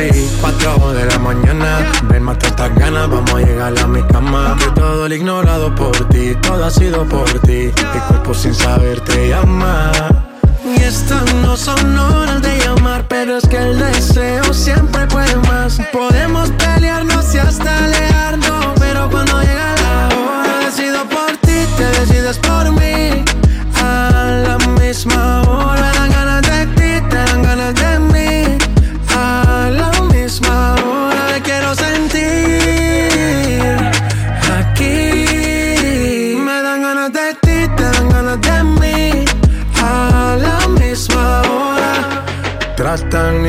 Y cuatro de la mañana. Ven, mata estas ganas, vamos a llegar a mi cama. Que todo el ignorado por ti, todo ha sido por ti. Mi cuerpo sin saber te llama. Y estas no son horas de llamar, pero es que el deseo siempre puede más. Podemos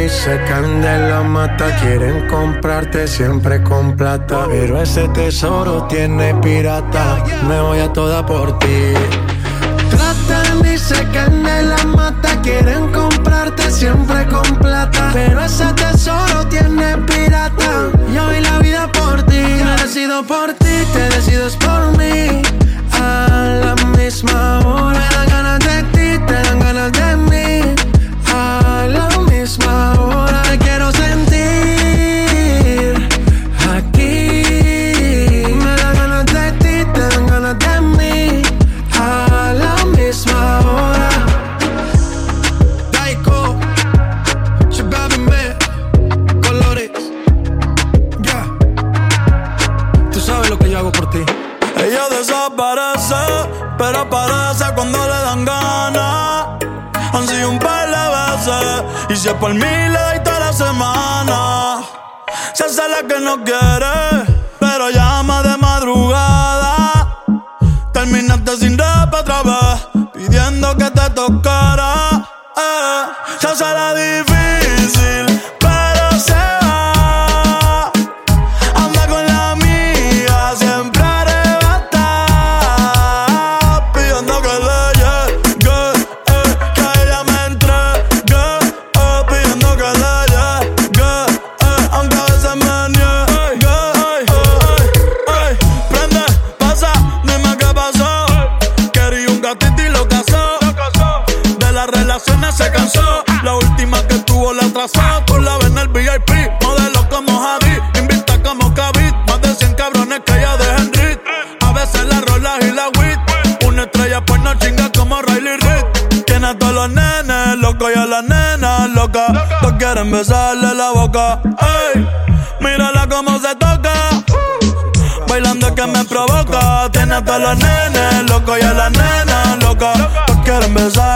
Tratan y se caen de la mata, quieren comprarte siempre con plata. Pero ese tesoro tiene pirata, me voy a toda por ti. Tratan y se caen de la mata, quieren comprarte siempre con plata. Pero ese tesoro tiene pirata, yo doy la vida por ti. Me decido por ti, te decides por mí. A la misma hora, y si es por mí le toda la semana. Se hace la que no quiere, pero llama de madrugada. Terminaste sin rap otra vez, todos los nenes locos y a las nenas locas. Todos quieren besarle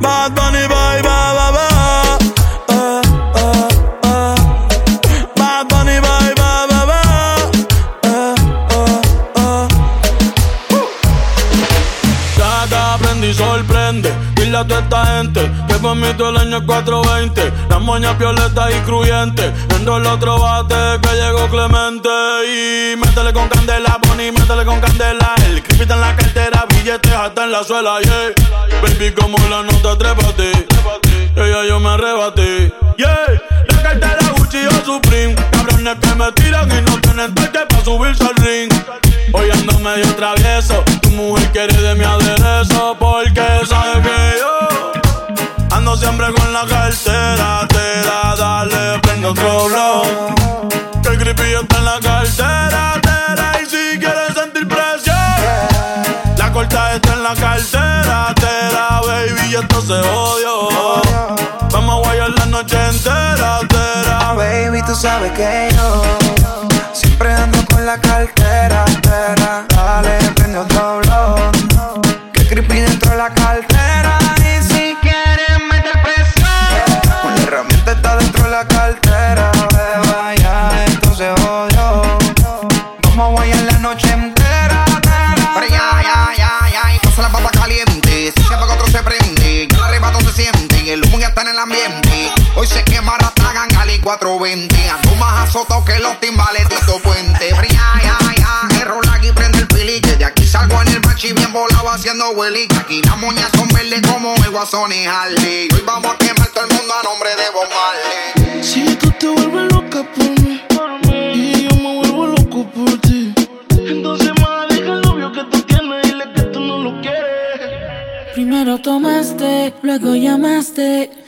Bad Bunny, bye, bye, bye, bye. Eh, eh, eh. Bad Bunny, bye, bye, bye, bye. Eh, eh, eh. Gata, aprende y sorprende. Dile a toda esta gente que por mí todo el año es 420. Las moñas violetas y cruyentes. Vendo el otro bate que llegó Clemente. Y métele con candela, Bonnie, métele con candela. El creepy en la cartera, billetes hasta en la suela, yeah. Baby, como la nota, trépate. Ella yo me arrebaté, yeah. La cartera Gucci o Supreme. Cabrones que me tiran y no tienen toque para subirse al ring. Hoy ando medio travieso. Tu mujer quiere de mi aderezo. Porque sabe que yo ando siempre con la cartera. Te da, dale, prendo otro blow. Que el creepy está en la cartera. Tera, baby, esto se odio. Vamos a guayar la noche entera. Tera, baby, tú sabes que yo siempre ando con la cartera 420. Ando más azotado que los timbales Puente. Ya, ya, ya, error aquí prende el pilique. De aquí salgo en el machi bien volado haciendo huelique. Aquí las moñas son verdes como el guasón y Harley. Hoy vamos a quemar todo el mundo a nombre de Bob Marley. Si tú te vuelves loca por mí y yo me vuelvo loco por ti, entonces más deja el novio que tú tienes y dile que tú no lo quieres. Primero tomaste, luego llamaste.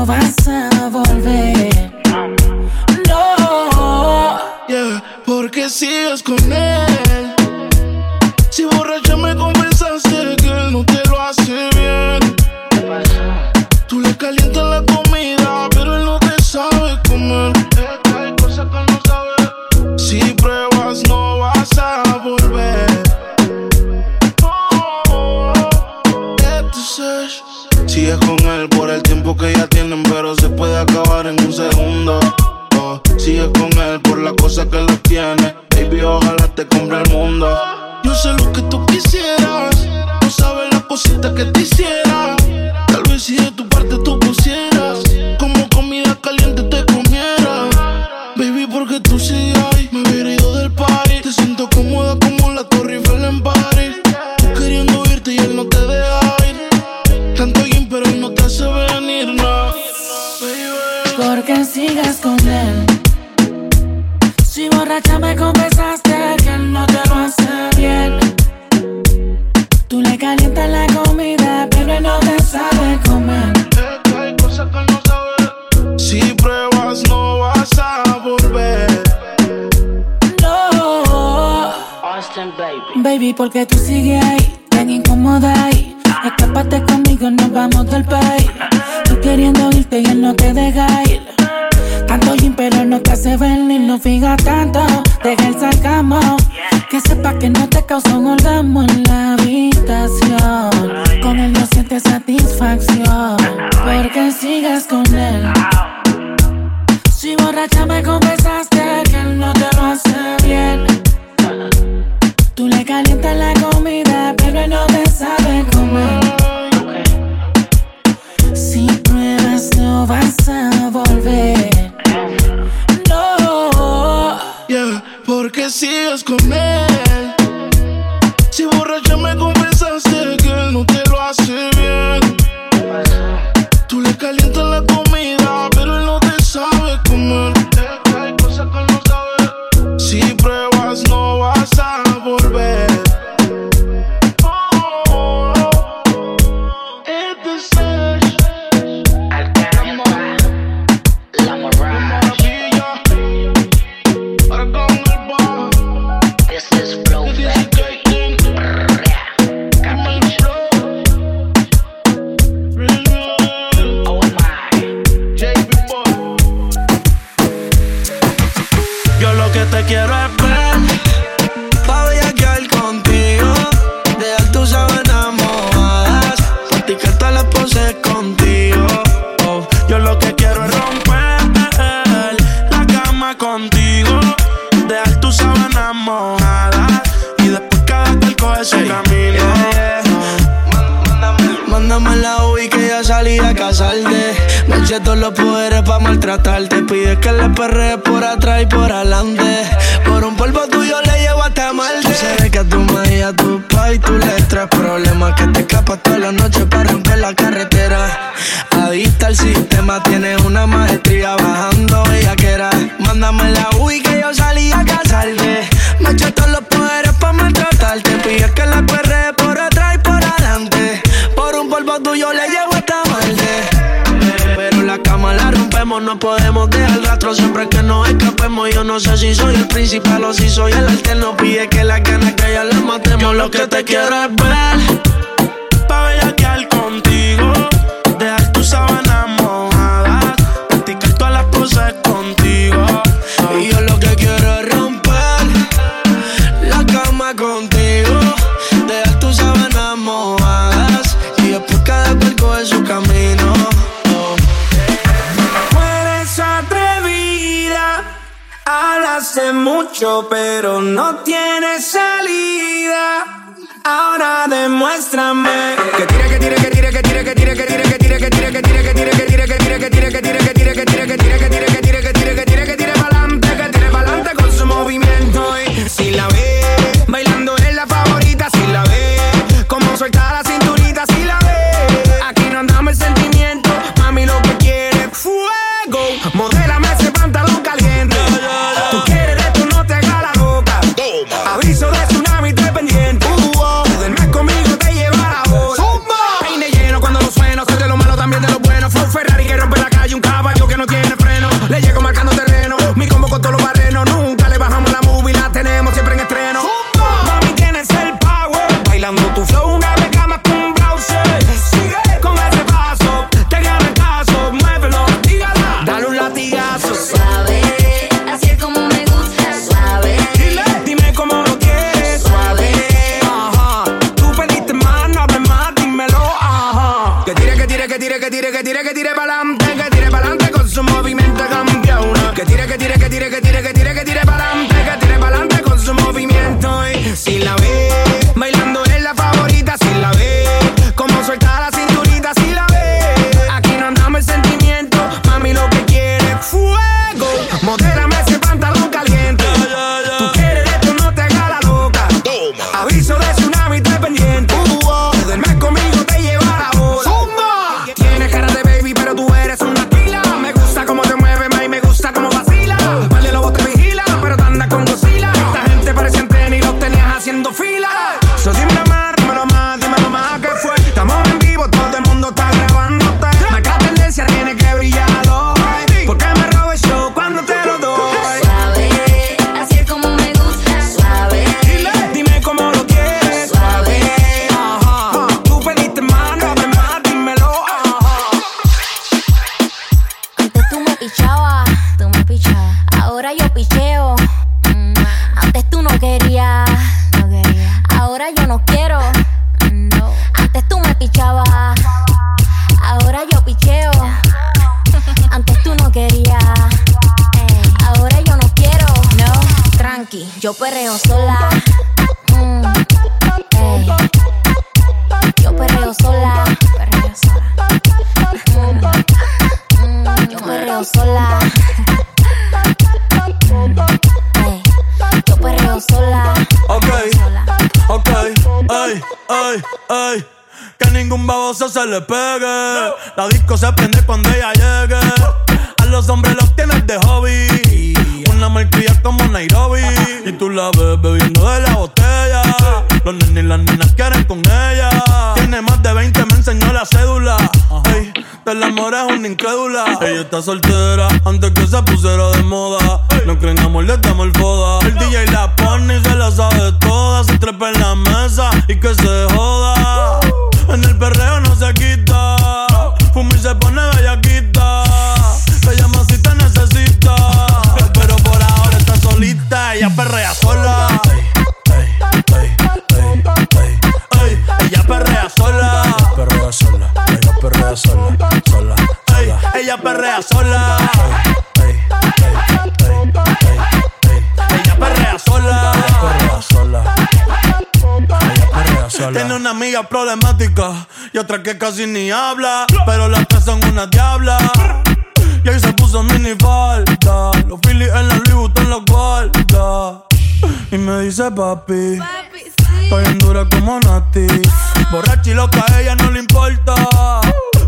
no vas a volver. No. Yeah, porque sigues con él. Si borracha me confesaste que él no te lo hace bien. Tú le calientas la se puede acabar en un segundo. Oh, sigues con él por la cosa que lo tiene. Baby, ojalá te compre el mundo. Yo sé lo que tú quisieras. No sabes las cositas que te hiciera. Tal vez si de tu parte tú pusieras. Sigues con él. Si borracha me confesaste que él no te lo hace bien. Tú le calientas la comida, pero él no te sabe comer. Es que hay cosas que no. Si pruebas, no vas a volver. No. Baby, porque tú sigues ahí, tan incómoda ahí. Escápate conmigo, nos vamos del país. Tú queriendo irte y él no te deja ir. Tanto gym, pero no te hace venir, no fija tanto. Deja el sarcasmo. Que sepa que no te causa un orgasmo en la habitación. quieres ver Pa' bellaquear contigo. Dejar tus sábanas mojadas Practicar todas las poses contigo. Y yo lo que quiero es romper La cama contigo. Dejar tus sábanas mojadas Y después cada cual coge su camino. Hace mucho, pero no tienes Ahora demuéstrame que tire, que tire, que tire, que tire, que tire, que tire, que tire, que tire, que tire, que tire, que tire, que tire, que tire, que tire, que tire, que tire, que tire, que tire, que tire ni habla. Pero las tres son una diabla. Y ahí se puso mini falta. Los Phillies en la Louis Vuitton los guarda. Y me dice papi. Estoy en dura como Nati. Borracha y loca, a ella no le importa.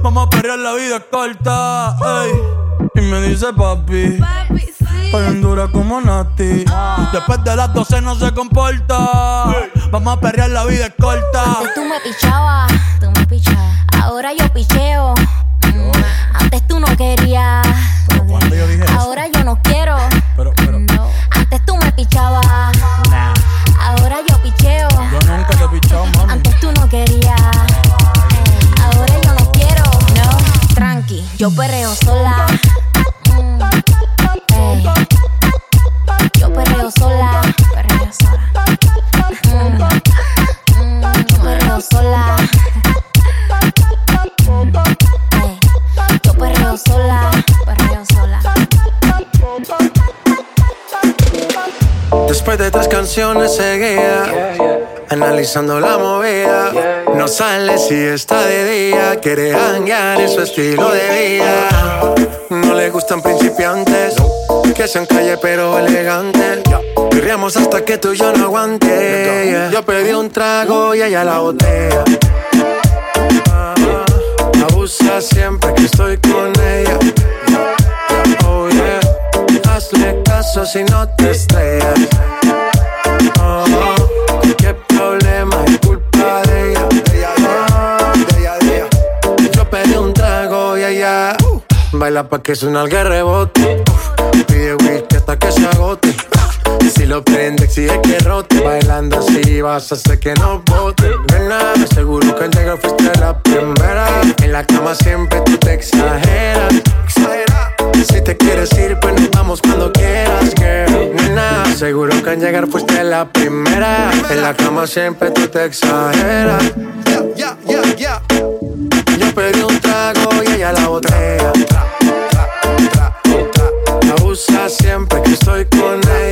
Vamos a perrear, la vida es corta. ey. Y me dice papi. Estoy en dura como Nati. Después de las 12 no se comporta. Vamos a perrear, la vida es corta. Antes tú me pichabas, tú me pichabas. Ahora yo picheo. Mm, Antes tú no querías. ¿Cuándo yo dije eso? Ahora yo no quiero. Pero, pero, No. Antes tú me pichabas. nah. Ahora yo picheo. Yo nunca te he pichado, mami. Antes tú no querías. Ahora yo no quiero. No. Tranqui, yo perreo sola. Mm. Yo perreo sola. Perreo sola. Mm, mm, yo perreo sola. Después de tres canciones seguía Analizando la movida No sale si está de día. Quiere hanguear en su estilo de vida. No le gustan principiantes Que sean calle pero elegantes. Rirriamos hasta que tú y yo no aguante. Yo pedí un trago y ella la botella Ah, Abusa siempre que estoy con ella Caso si no te estrellas. Oh, qué problema es culpa de ella. Oh, yo pedí un trago y ella baila pa' que suena el rebote. Pide whisky hasta que se agote. Si lo prende, exige que rote. Bailando así vas a hacer que no bote. Nena, seguro que al llegar fuiste la primera. En la cama siempre tú te exageras. Si te quieres ir, pues nos vamos cuando quieras, girl. Nena, seguro que al llegar fuiste la primera. En la cama siempre tú te exageras. Yeah, yeah, yeah. Yo pedí un trago y ella la botella. Abusa siempre que estoy con ella.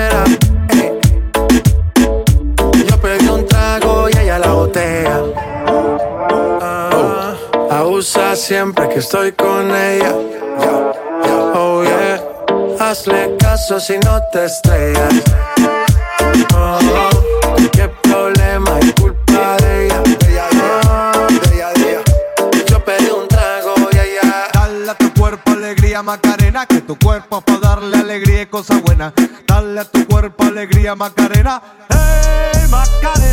Siempre que estoy con ella. Oh yeah, hazle caso si no te estrellas. Oh, qué problema es culpa de ella. Macarena, que tu cuerpo es para darle alegría y cosas buenas. Dale a tu cuerpo alegría Macarena, hey Macarena.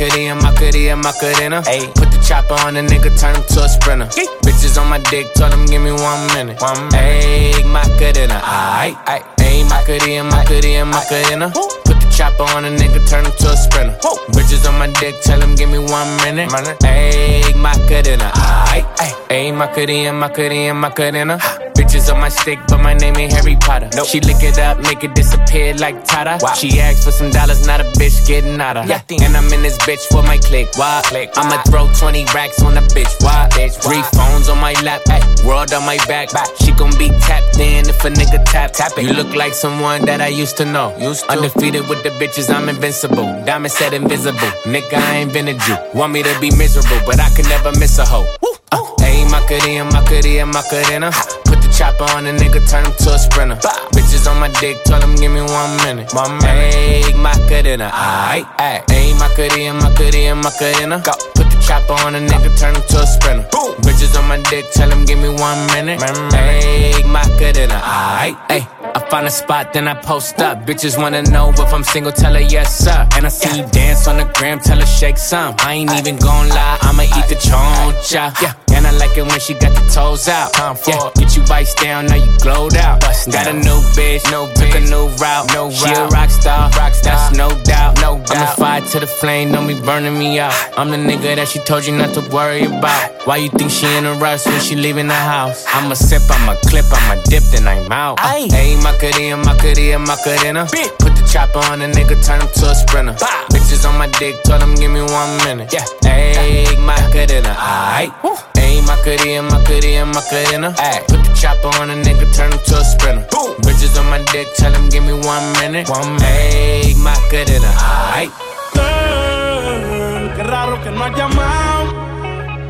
Ayy, Macarena, Macarena, Macarena. Ayy, put the chopper on the nigga, turn him to a sprinter. Bitches on my dick, tell him give me one minute. One minute. Ayy, Macarena, aight, aight. Ayy, Macarena, Macarena, Macarena. The chopper on a nigga, turn him to a sprinter. Bitches on my dick, tell him give me one minute. Ayy, Macarena, aight. Ayy, Macarena, Macarena, Macarena. Bitches on my stick, but my name ain't Harry Potter. Nope. She lick it up, make it disappear like Tata. Wow. She asked for some dollars, not a bitch getting nada. Yeah. And I'm in this bitch for my click. Why? Click. I'ma throw 20 racks on a bitch. Why? bitch. Why? Three phones on my lap, ay, world on my back. back. She gon' be tapped in if a nigga tap. tap it. You look like someone that I used to know. Used to. Undefeated with the bitches, I'm invincible. Diamond said invisible. Nigga, I ain't been a Jew. Want me to be miserable, but I can never miss a hoe. Uh, ayy, Macarena, Macarena, Macarena. Put the chopper on a nigga, turn him to a sprinter. Bitches on my dick, tell him give me one minute. One minute. Ayy, Macarena, uh, aight, aight. Ayy, Macarena, Macarena, Macarena. Go. Put the chopper on a nigga, turn him to a sprinter. Boom. Bitches on my dick, tell him give me one minute. Ayy, Macarena, aight, ayy. I find a spot, then I post up. Bitches wanna know if I'm single, tell her yes, sir. And I see you dance on the gram, tell her shake some. I ain't even gon' lie, I'ma eat the choncha. Yeah. And I like it when she got the toes out. Yeah. Get you vice down, now you glowed out. Got a new bitch, no took a new route. No she a rock star, rock star. That's no doubt, no doubt. I'm a fire to the flame, don't be burning me out. I'm the nigga that she told you not to worry about. Why you think she in a rush when she leaving the house? I'ma sip, I'ma clip, I'ma dip, then I'm out. Ayy, Macarena, Macarena, Macarena. Put the chopper on a nigga, turn him to a sprinter. Bitches on my dick, told him give me one minute. Yeah, ayy, Macarena, aight. Ayy, Macarena, Macarena, Macarena. Ayy, put the chopper on a nigga, turn him to a sprinter. Bitches on my dick, tell him give me one minute. One minute. Ayy, Macarena, aight. Girl, qué raro que no has llamado.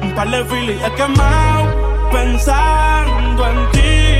Un par de filis he quemado. Pensando en ti,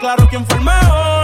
Claro quién fue el mejor.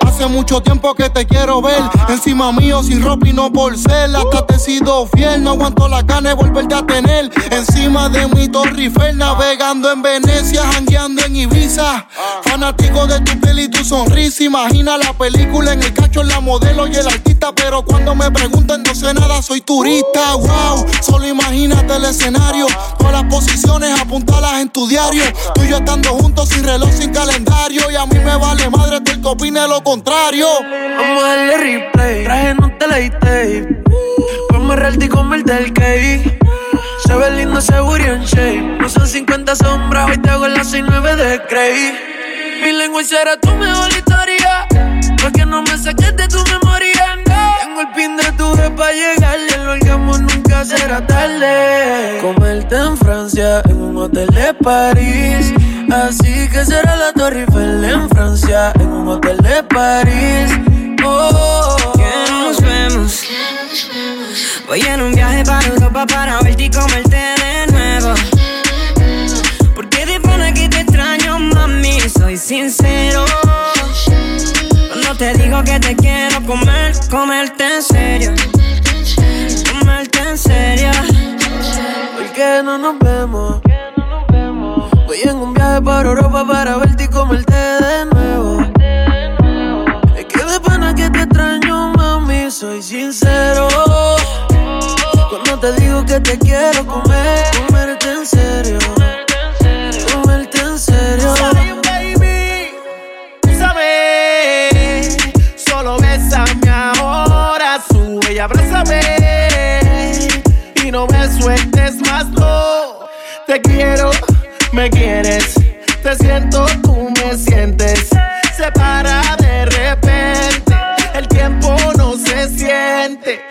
Hace mucho tiempo que te quiero ver. Encima mío, sin ropa y no por ser. Hasta te he sido fiel. No aguanto la gana de volverte a tener. Encima de mi Torre Eiffel, navegando en Venecia, jangueando en Ibiza. Fanático de tu piel y tu sonrisa. Imagina la película en el cacho, la modelo y el artista. Pero cuando me preguntan, no sé nada, soy turista. Wow, solo imagínate el escenario. Todas las posiciones apuntalas en tu diario. Tú y yo estando juntos sin reloj, sin calendario. Y a mí me vale madre el que opine lo contrario. Vamos a darle replay. Traje no te tape. Ponme real y comerte el cake. Se ve lindo ese booty en shape. No son 50 sombras, hoy te hago las 69 de Cray. Mi lengua será tu mejor historia. Porque no me saques de tu memoria. Tengo el pin de tu para llegar y el orgasmo nunca será tarde. Comerte en Francia, en un hotel de París. Así que será la Torre Eiffel en Francia, en un hotel de París. Oh, que nos vemos. Voy en un viaje para Europa para verte y comerte de nuevo. Porque de pana que te extraño, mami, soy sincero. Te digo que te quiero comer, comerte en serio. Comerte en serio. ¿Por qué no nos vemos? Voy en un viaje para Europa para verte y comerte de nuevo. Es que de pana que te extraño, mami, soy sincero. Cuando te digo que te quiero comer, comerte en serio. Abrázame y no me sueltes más, no. Te quiero, me quieres, te siento, tú me sientes. Se para de repente, el tiempo no se siente.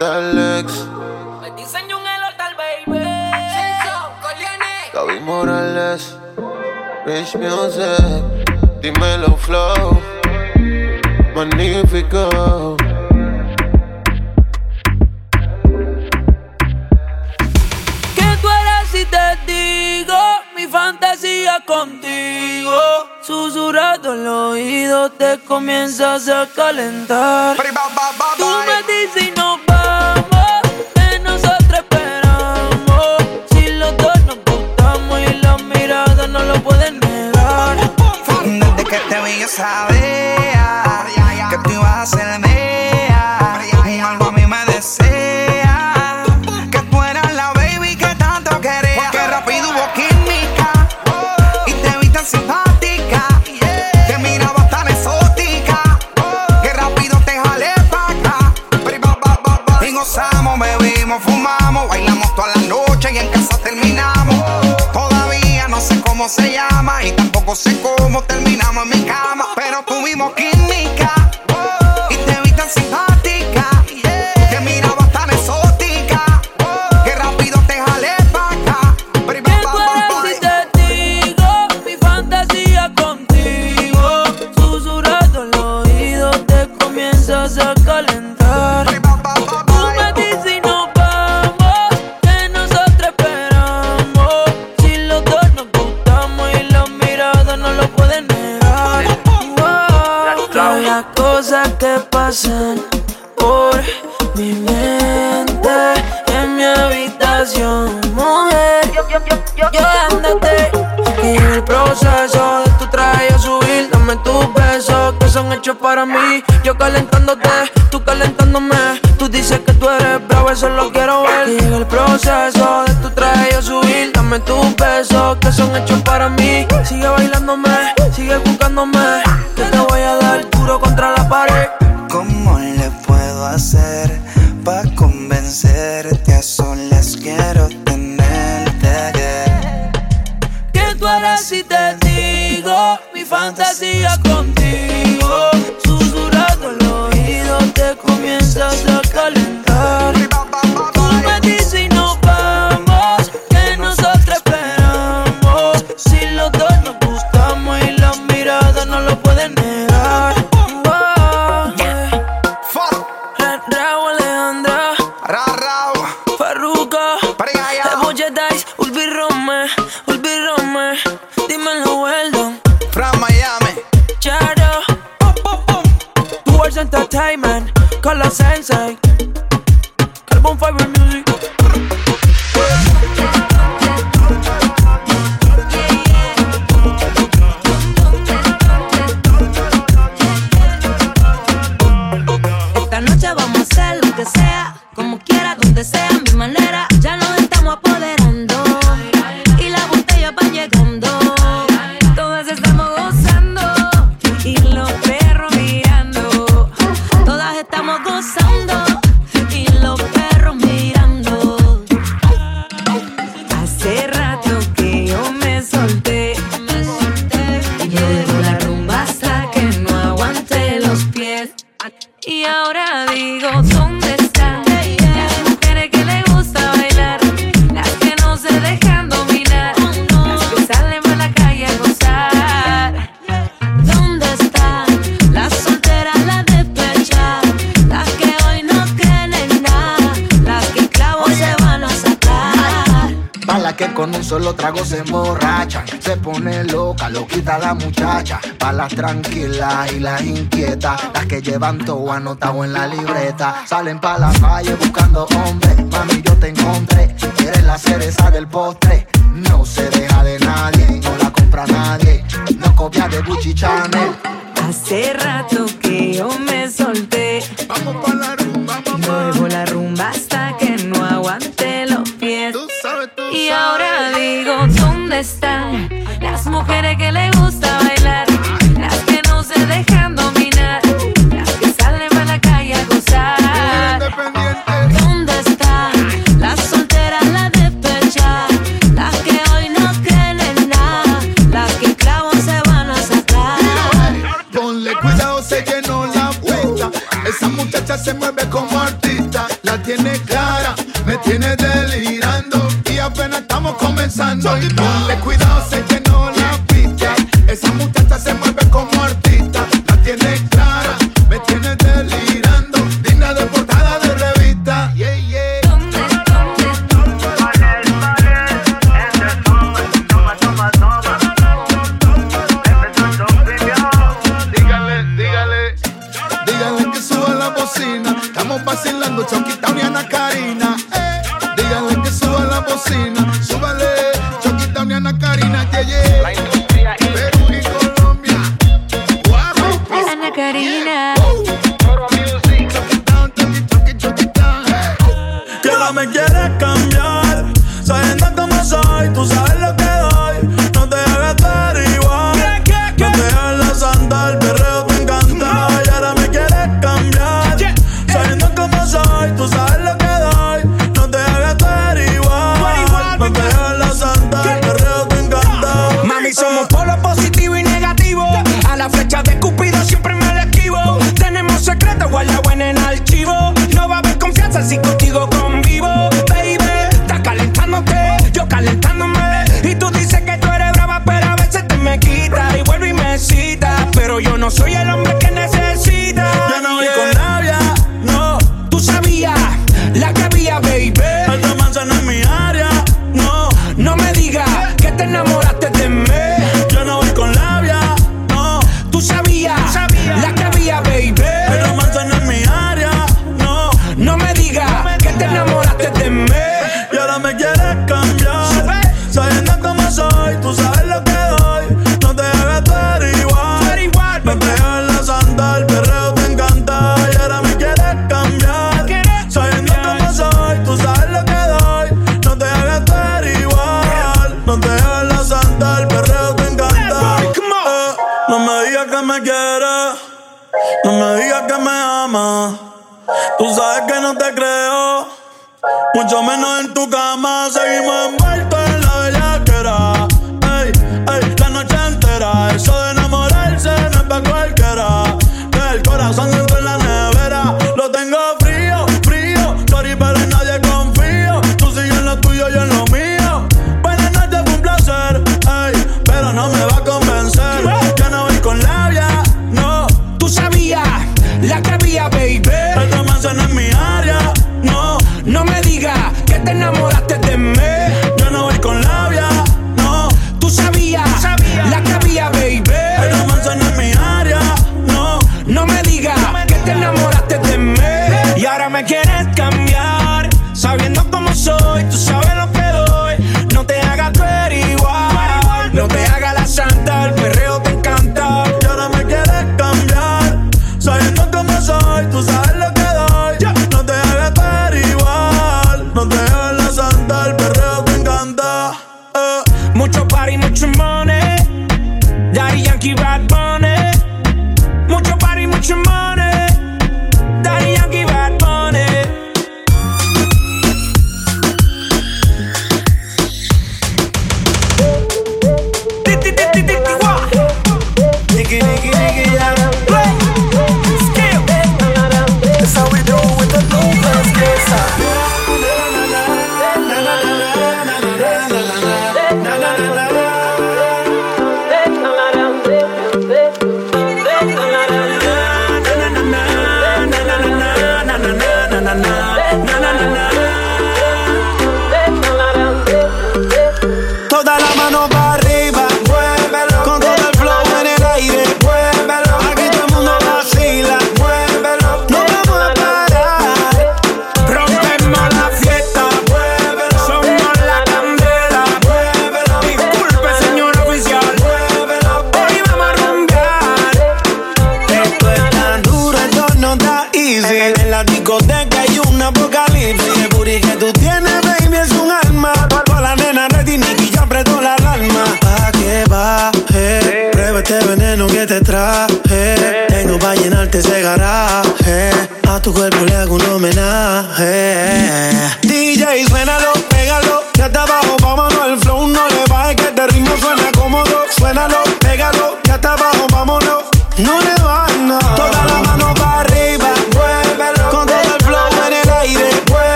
Alex. Me diseño un el hotel, baby. Gaby Morales. Rich Music. Dímelo, Flow. Magnífico. ¿Qué tú si te digo? Mi fantasía contigo. Susurrado en los oídos te comienzas a calentar. Tú me dices y no saber. tampoco sé cómo terminamos en mi cama, pero tuvimos química. Yo calentándote, tú calentándome. Tú dices que tú eres bravo, eso lo quiero ver. Llega el proceso de tu traje yo subir. Dame tus besos que son hechos para mí. Sigue bailándome, sigue buscándome. Que te voy a dar llevan todo anotado en la libreta. Salen pa' la calle buscando hombres, mami yo te encontré. Eres la cereza del postre, no se deja de nadie, no la compra nadie, no copia de Gucci Chanel. Hace rato que yo me solté. Vamos pa' la rumba, mamá. La rumba hasta que no aguante los pies. Y ahora digo, ¿dónde están las mujeres que le gusta bailar? Take. sabes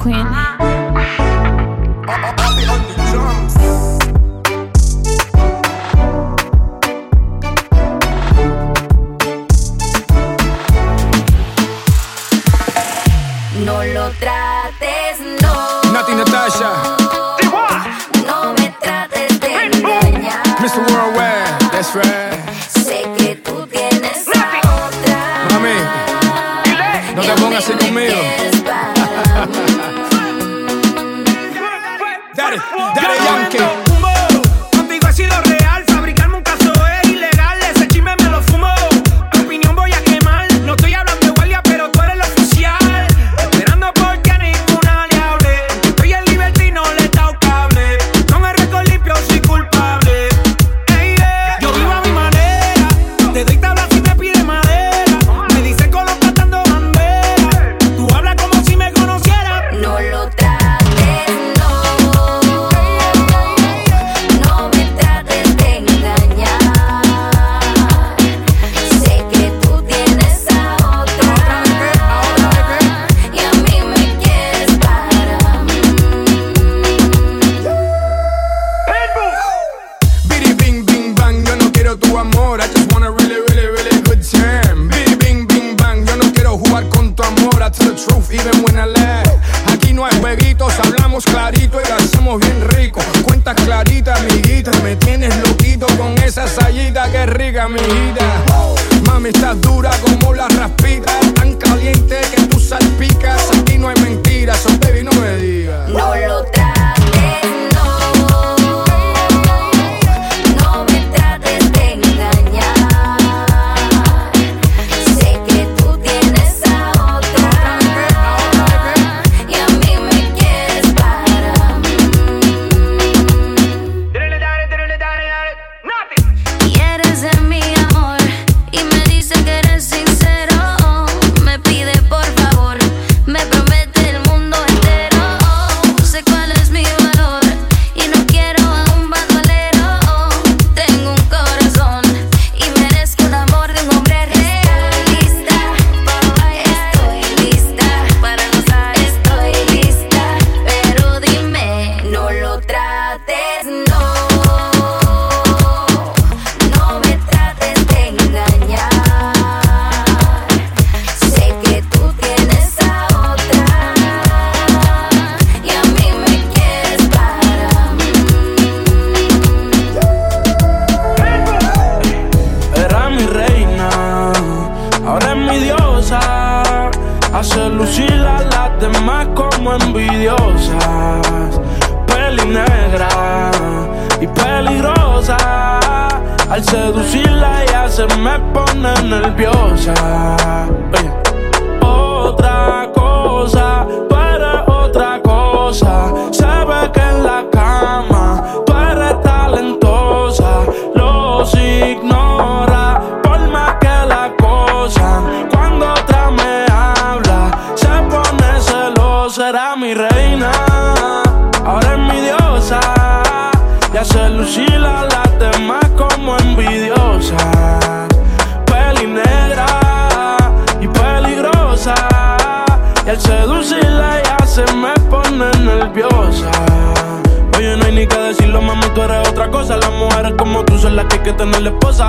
queen será mi reina, ahora es mi diosa. Ya se lucila las demás como envidiosa. Peli negra y peligrosa. Y al seducirla ya se me pone nerviosa. Oye, no hay ni que decirlo, mamá, tú eres otra cosa. Las mujeres como tú son las que hay que tener la esposa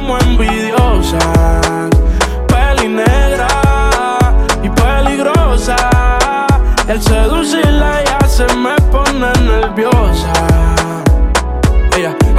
como envidiosas, peli negra y peligrosa. El seducirla ya se me pone nerviosa.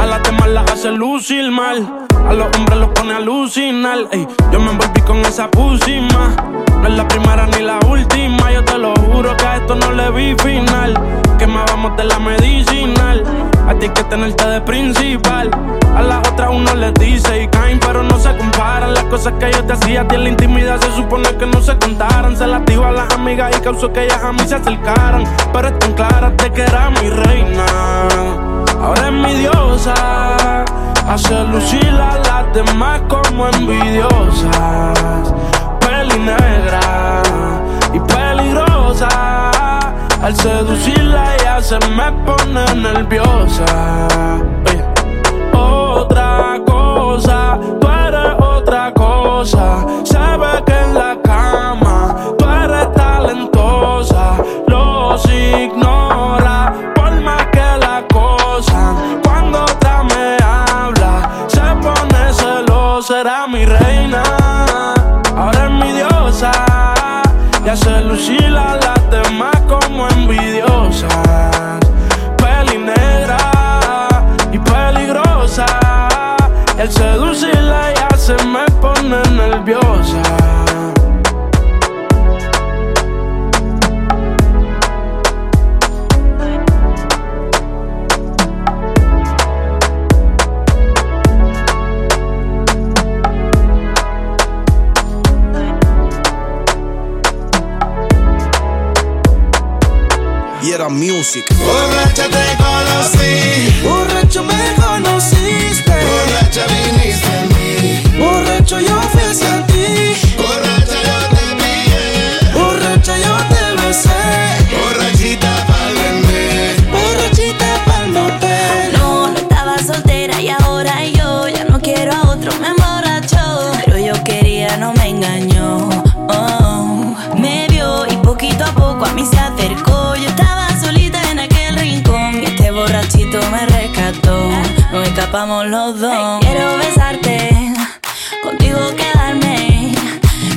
A las demás las hace lucir mal. A los hombres los pone a alucinar. Ey, yo me envolví con esa pusima. No es la primera ni la última. Yo te lo juro que a esto no le vi final. Quemábamos de la medicinal. A ti hay que tenerte de principal. A las otras uno les dice y caen, pero no se comparan. Las cosas que yo te hacía a ti en la intimidad se supone que no se contaran. Se las dio a las amigas y causó que ellas a mí se acercaran. Pero están claras de que era mi reina. Ahora es mi diosa. Hace lucir a las demás como envidiosas. Peli negra y peligrosa. Al seducirla ya se me pone nerviosa. Otra cosa, tú eres otra cosa. Se que en la cama tú eres talentosa. Los ignora. será mi reina. Ahora es mi diosa. Ya se lucila las demás como envidiosas. Peli negra y peligrosa. El seducirla ya se me pone nerviosa. Music. Borracha te conocí. Escapamos los dos. Quiero besarte, contigo quedarme.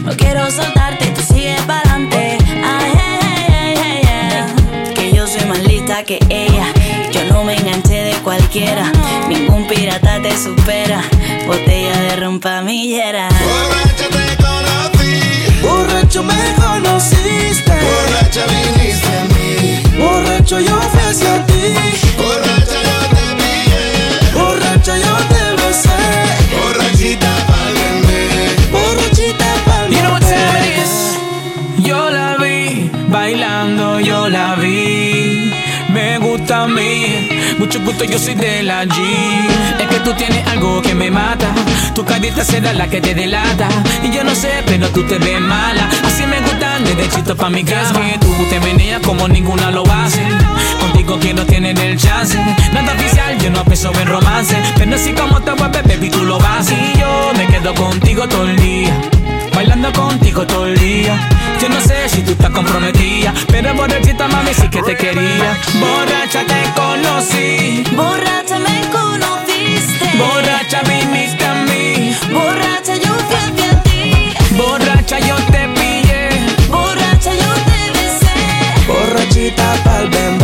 No quiero soltarte, tú sigues pa'lante. Ay, ay, ay, ay, ay, Que yo soy más lista que ella. Yo no me enganché de cualquiera. Ningún pirata te supera. Botella de rompamillera. Borracha te conocí. Borracho me conociste. Borracha viniste a mí. Borracho yo fui hacia ti. Borracha mucho gusto, yo soy de la G. Es que tú tienes algo que me mata. Tu carita será la que te delata. Y yo no sé, pero tú te ves mala. Así me gustan desde chito pa' mi casa. Que tú te meneas como ninguna lo hace. Contigo que no tienen el chance. Nada oficial, yo no pienso en romance. Pero así como te mueves, baby, tú lo vas. Y yo me quedo contigo todo el día. Bailando contigo todo el día. Yo no sé si tú estás comprometida, pero borrachita mami sí que te quería. Borracha te conocí, Borracha me conociste. borracha viniste a mí, Borracha yo fui hacia ti. borracha yo te pillé, Borracha yo te besé. Borrachita pa'l bebé.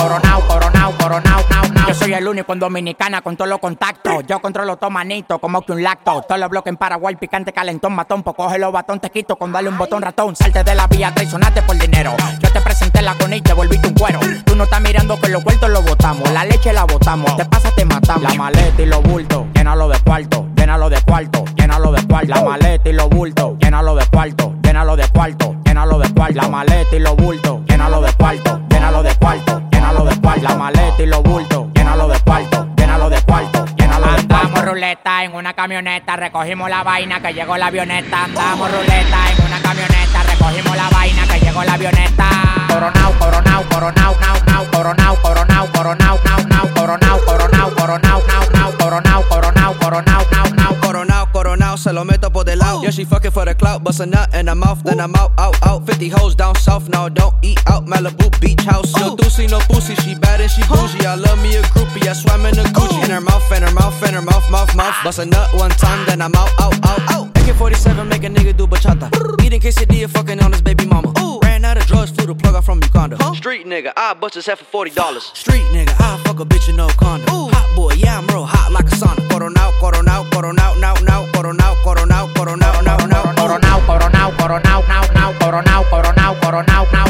coronao, coronao, coronao, nao, nao. Yo soy el único en Dominicana con todos los contactos. Yo controlo todo como que un lacto. Todos los bloques en Paraguay, picante, calentón, matón. Pues coge los batón, te quito con darle un botón ratón. Salte de la vía, traicionaste por dinero. Yo te presenté la con y te volviste un cuero. Tú no estás mirando que los vueltos los botamos. La leche la botamos. Te pasa, te matamos. La maleta y los bultos, llénalo de cuarto, llénalo de cuarto, llénalo de cuarto. La maleta y los bultos, llénalo de cuarto, llénalo de cuarto, llénalo de cuarto. La maleta y los bultos, llénalo de cuarto, llénalo de cuarto, llénalo de cuarto. La maleta y los bultos, llénalo de cuarto, llénalo de cuarto, llénalo de cuarto. Andamos ruleta en una camioneta, recogimos la vaina que llegó la avioneta. Andamos ruleta en una camioneta, recogimos la vaina que llegó la avioneta. Coronao, coronao, coronao, nao, nao, coronao, coronao, coronao, nao, nao, coronao, coronao, coronao, nao, nao, coronao, coronao, coronao, nao, nao. Coronao, coronao, se lo meto por del lado. Yeah, she fucking for the clout, bust a nut in her mouth, then I'm out, out, out. 50 hoes down south, now don't eat out. Malibu beach house. No doozy, no pussy, she bad and she bougie. I love me a groupie, I swam in a Gucci. In her mouth, in her mouth, in her mouth, mouth, mouth. Ah. Bust a nut one time, then I'm out, out, out, out. AK-47 make a nigga do bachata. Eating quesadilla, fucking on his baby mama. Ran out of drugs, flew the plug out from Uganda. Street nigga, I bust his head for forty dollars. Street nigga, I fuck a bitch in no condom. Hot boy, yeah I'm real hot like a sauna. Coronao, coronao, coronao, now, now, coronao, coronao, coronao, now, now. Coronao, coronao, coronao, nao, nao, coronao, coronao, coronao, nao, nao, coronao,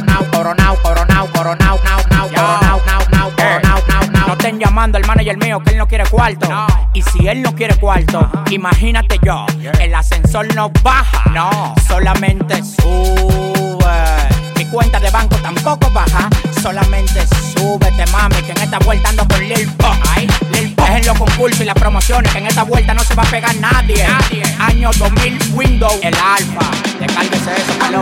llamando al manager mío que él no quiere cuarto. Y si él no quiere cuarto, imagínate yo, el ascensor no baja, no, solamente sube. Mi cuenta de banco tampoco baja, solamente súbete, mami, que en esta vuelta ando con Lil Pop. Ay, Lil Pop. Dejen los concursos y las promociones, que en esta vuelta no se va a pegar nadie. Año 2000, Windows, el alfa. Descárguese eso, palo.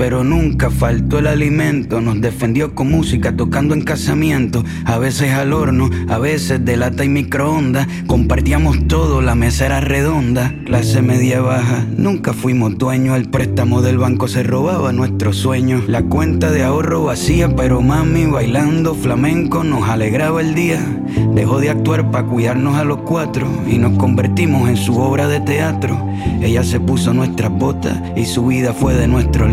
Pero nunca faltó el alimento, nos defendió con música tocando en casamiento, a veces al horno, a veces de lata y microondas, compartíamos todo, la mesa era redonda, clase media baja, nunca fuimos dueños, el préstamo del banco se robaba nuestros sueños, la cuenta de ahorro vacía, pero mami bailando flamenco nos alegraba el día, dejó de actuar para cuidarnos a los cuatro y nos convertimos en su obra de teatro, ella se puso nuestras botas y su vida fue de nuestros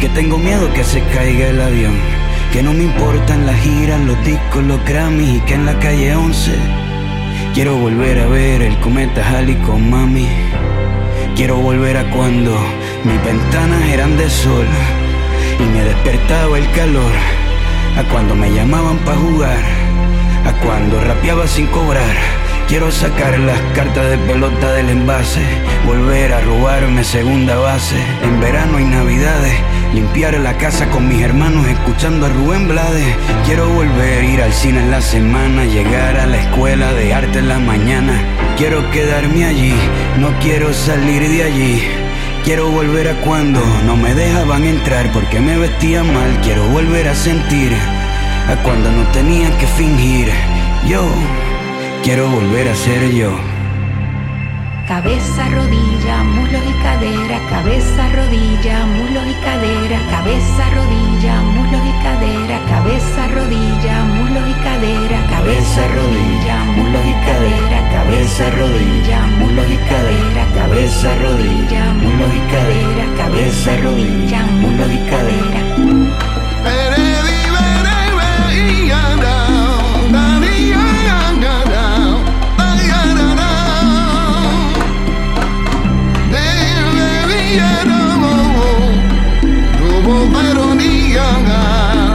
que tengo miedo que se caiga el avión, que no me importan las giras, los discos, los Grammys y que en la calle 11 quiero volver a ver el cometa Halley con mami. Quiero volver a cuando mis ventanas eran de sol y me despertaba el calor, a cuando me llamaban para jugar, a cuando rapeaba sin cobrar. Quiero sacar las cartas de pelota del envase, volver a robarme segunda base. En verano y navidades, limpiar la casa con mis hermanos escuchando a Rubén Blades. Quiero volver a ir al cine en la semana, llegar a la escuela de arte en la mañana. Quiero quedarme allí, no quiero salir de allí. Quiero volver a cuando no me dejaban entrar porque me vestía mal. Quiero volver a sentir a cuando no tenía que fingir. Yo Quiero volver a ser yo. Cabeza, rodilla, muslos y cadera, cabeza, rodilla, muslos y cadera, cabeza, rodilla, muslos y cadera, cabeza, rodilla, muslos y cadera, cabeza, rodilla, muslos y cadera, cabeza, rodilla, muslos y cadera, cabeza, rodilla, muslos y cadera, cabeza, rodilla, muslos y cadera. Bob ironia